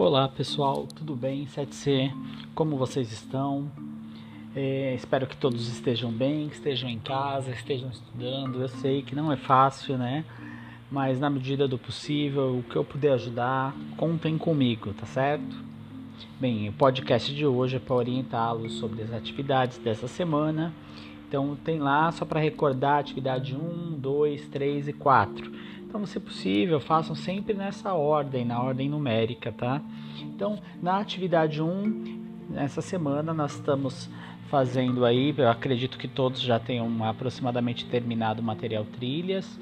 Olá pessoal, tudo bem? 7C, como vocês estão? É, espero que todos estejam bem, que estejam em casa, estejam estudando. Eu sei que não é fácil, né? Mas na medida do possível, o que eu puder ajudar, contem comigo, tá certo? Bem, o podcast de hoje é para orientá-los sobre as atividades dessa semana. Então tem lá só para recordar atividade 1, 2, 3 e 4 então, se possível, façam sempre nessa ordem, na ordem numérica, tá? Então, na atividade 1, nessa semana nós estamos fazendo aí, eu acredito que todos já tenham aproximadamente terminado o material trilhas,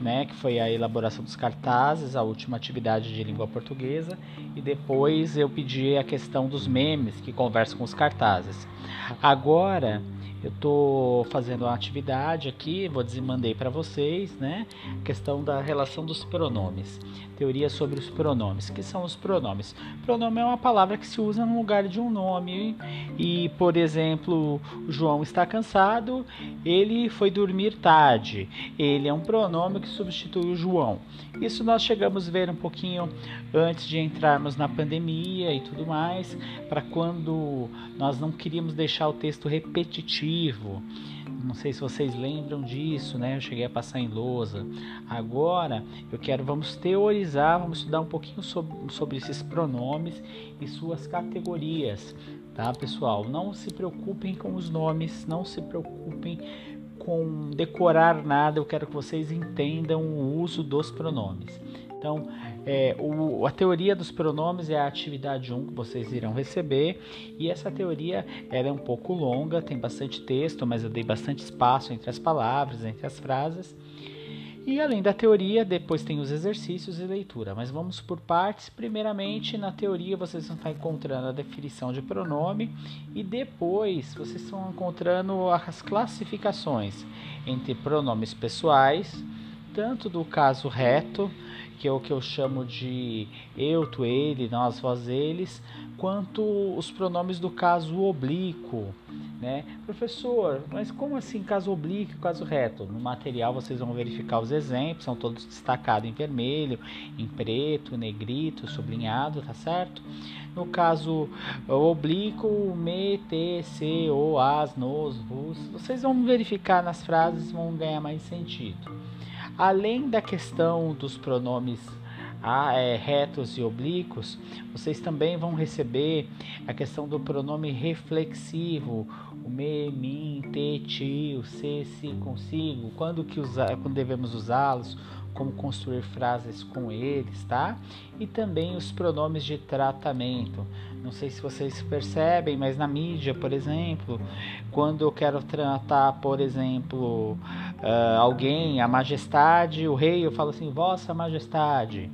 né, que foi a elaboração dos cartazes, a última atividade de língua portuguesa, e depois eu pedi a questão dos memes que conversam com os cartazes. Agora, eu estou fazendo uma atividade aqui, vou desmandei para vocês, né? Questão da relação dos pronomes. Teoria sobre os pronomes. que são os pronomes? Pronome é uma palavra que se usa no lugar de um nome. E, por exemplo, João está cansado, ele foi dormir tarde. Ele é um pronome que substitui o João. Isso nós chegamos a ver um pouquinho antes de entrarmos na pandemia e tudo mais, para quando nós não queríamos deixar o texto repetitivo não sei se vocês lembram disso, né? Eu cheguei a passar em lousa. Agora eu quero, vamos teorizar, vamos estudar um pouquinho sobre, sobre esses pronomes e suas categorias, tá, pessoal? Não se preocupem com os nomes, não se preocupem com decorar nada. Eu quero que vocês entendam o uso dos pronomes. Então, é, o, a teoria dos pronomes é a atividade 1 que vocês irão receber, e essa teoria é um pouco longa, tem bastante texto, mas eu dei bastante espaço entre as palavras, entre as frases. E além da teoria, depois tem os exercícios e leitura. Mas vamos por partes. Primeiramente, na teoria, vocês vão estar encontrando a definição de pronome e depois vocês estão encontrando as classificações entre pronomes pessoais, tanto do caso reto que é o que eu chamo de eu, tu, ele, nós, vós, eles, quanto os pronomes do caso oblíquo, né? Professor, mas como assim caso oblíquo, caso reto? No material vocês vão verificar os exemplos, são todos destacados em vermelho, em preto, negrito, sublinhado, tá certo? No caso oblíquo, me, te, se, o, as, nos, vos, vocês vão verificar nas frases, vão ganhar mais sentido. Além da questão dos pronomes ah, é, retos e oblíquos, vocês também vão receber a questão do pronome reflexivo, o me, mim, te, ti, o se, se, consigo, quando que usar, quando devemos usá-los, como construir frases com eles, tá? E também os pronomes de tratamento. Não sei se vocês percebem, mas na mídia, por exemplo, quando eu quero tratar, por exemplo, uh, alguém, a majestade, o rei, eu falo assim, Vossa Majestade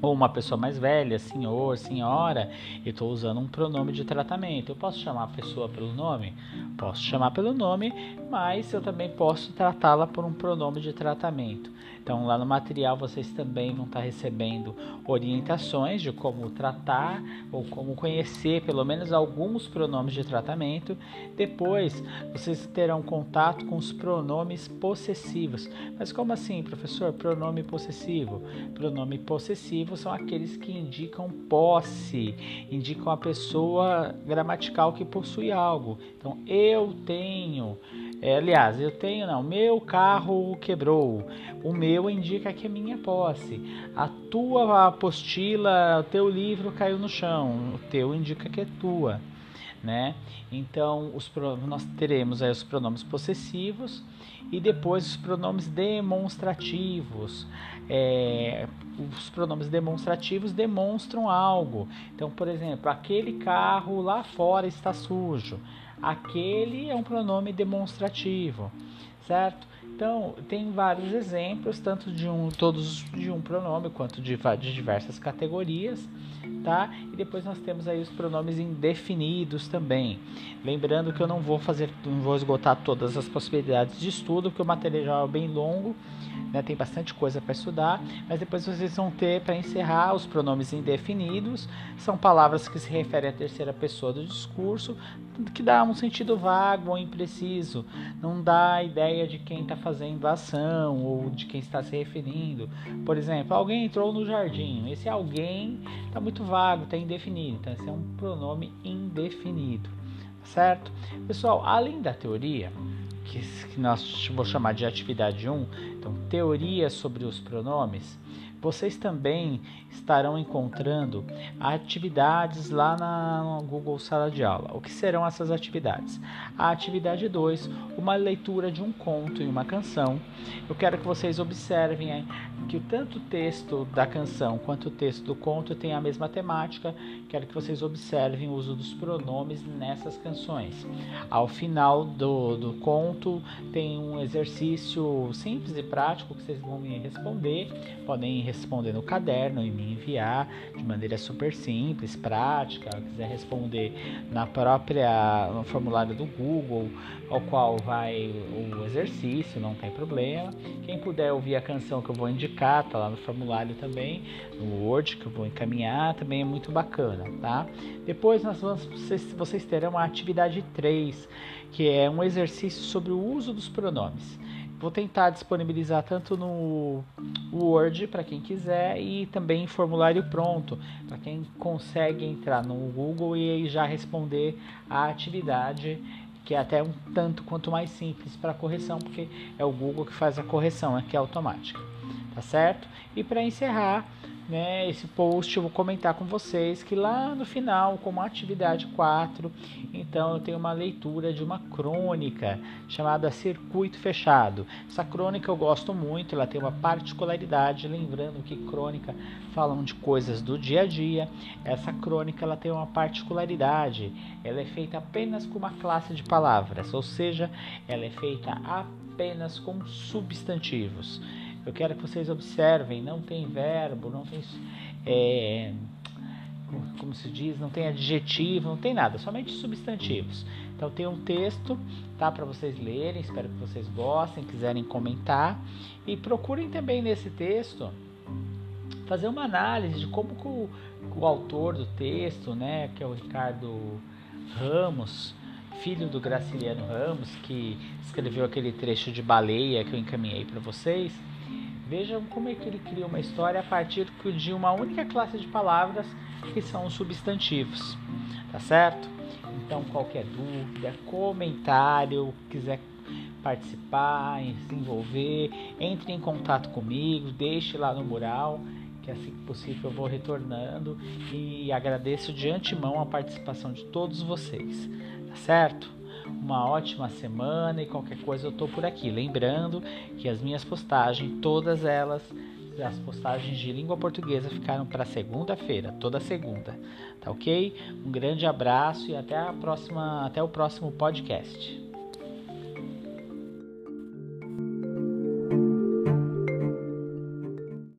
ou uma pessoa mais velha, senhor, senhora, eu estou usando um pronome de tratamento. Eu posso chamar a pessoa pelo nome? Posso chamar pelo nome, mas eu também posso tratá-la por um pronome de tratamento. Então, lá no material vocês também vão estar recebendo orientações de como tratar ou como conhecer pelo menos alguns pronomes de tratamento. Depois, vocês terão contato com os pronomes possessivos. Mas como assim, professor? Pronome possessivo? Pronome possessivo são aqueles que indicam posse, indicam a pessoa gramatical que possui algo. Então, eu tenho é, aliás, eu tenho não, meu carro quebrou. O meu indica que é minha posse. A tua apostila, o teu livro caiu no chão. O teu indica que é tua, né? Então, os nós teremos aí os pronomes possessivos e depois os pronomes demonstrativos. É, os pronomes demonstrativos demonstram algo. Então, por exemplo, aquele carro lá fora está sujo. Aquele é um pronome demonstrativo, certo? Então, tem vários exemplos, tanto de um, todos de um pronome quanto de, de diversas categorias, tá? E depois nós temos aí os pronomes indefinidos também. Lembrando que eu não vou fazer, não vou esgotar todas as possibilidades de estudo, porque o material é bem longo, né? Tem bastante coisa para estudar, mas depois vocês vão ter para encerrar os pronomes indefinidos, são palavras que se referem à terceira pessoa do discurso, que dá um sentido vago ou impreciso, não dá a ideia de quem está fazendo a ação ou de quem está se referindo. Por exemplo, alguém entrou no jardim. Esse alguém está muito vago, está indefinido. Então, esse é um pronome indefinido, certo? Pessoal, além da teoria, que, que nós vou chamar de atividade 1, então teoria sobre os pronomes, vocês também estarão encontrando atividades lá na Google Sala de Aula. O que serão essas atividades? A atividade 2, uma leitura de um conto e uma canção. Eu quero que vocês observem que tanto o texto da canção quanto o texto do conto tem a mesma temática. Quero que vocês observem o uso dos pronomes nessas canções. Ao final do, do conto, tem um exercício simples e prático que vocês vão me responder. Podem responder no caderno e me enviar de maneira super simples, prática. Se quiser responder na própria no formulário do Google, ao qual vai o exercício, não tem problema. Quem puder ouvir a canção que eu vou indicar, tá lá no formulário também, no Word que eu vou encaminhar, também é muito bacana, tá? Depois nós vamos vocês, vocês terão a atividade 3, que é um exercício sobre o uso dos pronomes. Vou tentar disponibilizar tanto no Word para quem quiser e também em formulário pronto para quem consegue entrar no Google e já responder a atividade que é até um tanto quanto mais simples para correção, porque é o Google que faz a correção, é que é automática, tá certo? E para encerrar, né, esse post eu vou comentar com vocês que lá no final, como atividade 4, então eu tenho uma leitura de uma crônica chamada Circuito Fechado. Essa crônica eu gosto muito, ela tem uma particularidade, lembrando que crônica falam de coisas do dia a dia. Essa crônica ela tem uma particularidade, ela é feita apenas com uma classe de palavras, ou seja, ela é feita apenas com substantivos. Eu quero que vocês observem, não tem verbo, não tem. É, como se diz, não tem adjetivo, não tem nada, somente substantivos. Então tem um texto, tá, para vocês lerem, espero que vocês gostem, quiserem comentar e procurem também nesse texto fazer uma análise de como o, o autor do texto, né, que é o Ricardo Ramos, filho do Graciliano Ramos, que escreveu aquele trecho de baleia que eu encaminhei para vocês, Vejam como é que ele cria uma história a partir de uma única classe de palavras que são os substantivos, tá certo? Então, qualquer dúvida, comentário, quiser participar, se envolver, entre em contato comigo, deixe lá no mural, que assim que possível eu vou retornando e agradeço de antemão a participação de todos vocês, tá certo? Uma ótima semana e qualquer coisa eu tô por aqui. Lembrando que as minhas postagens, todas elas, as postagens de língua portuguesa ficaram para segunda-feira, toda segunda, tá ok? Um grande abraço e até a próxima, até o próximo podcast.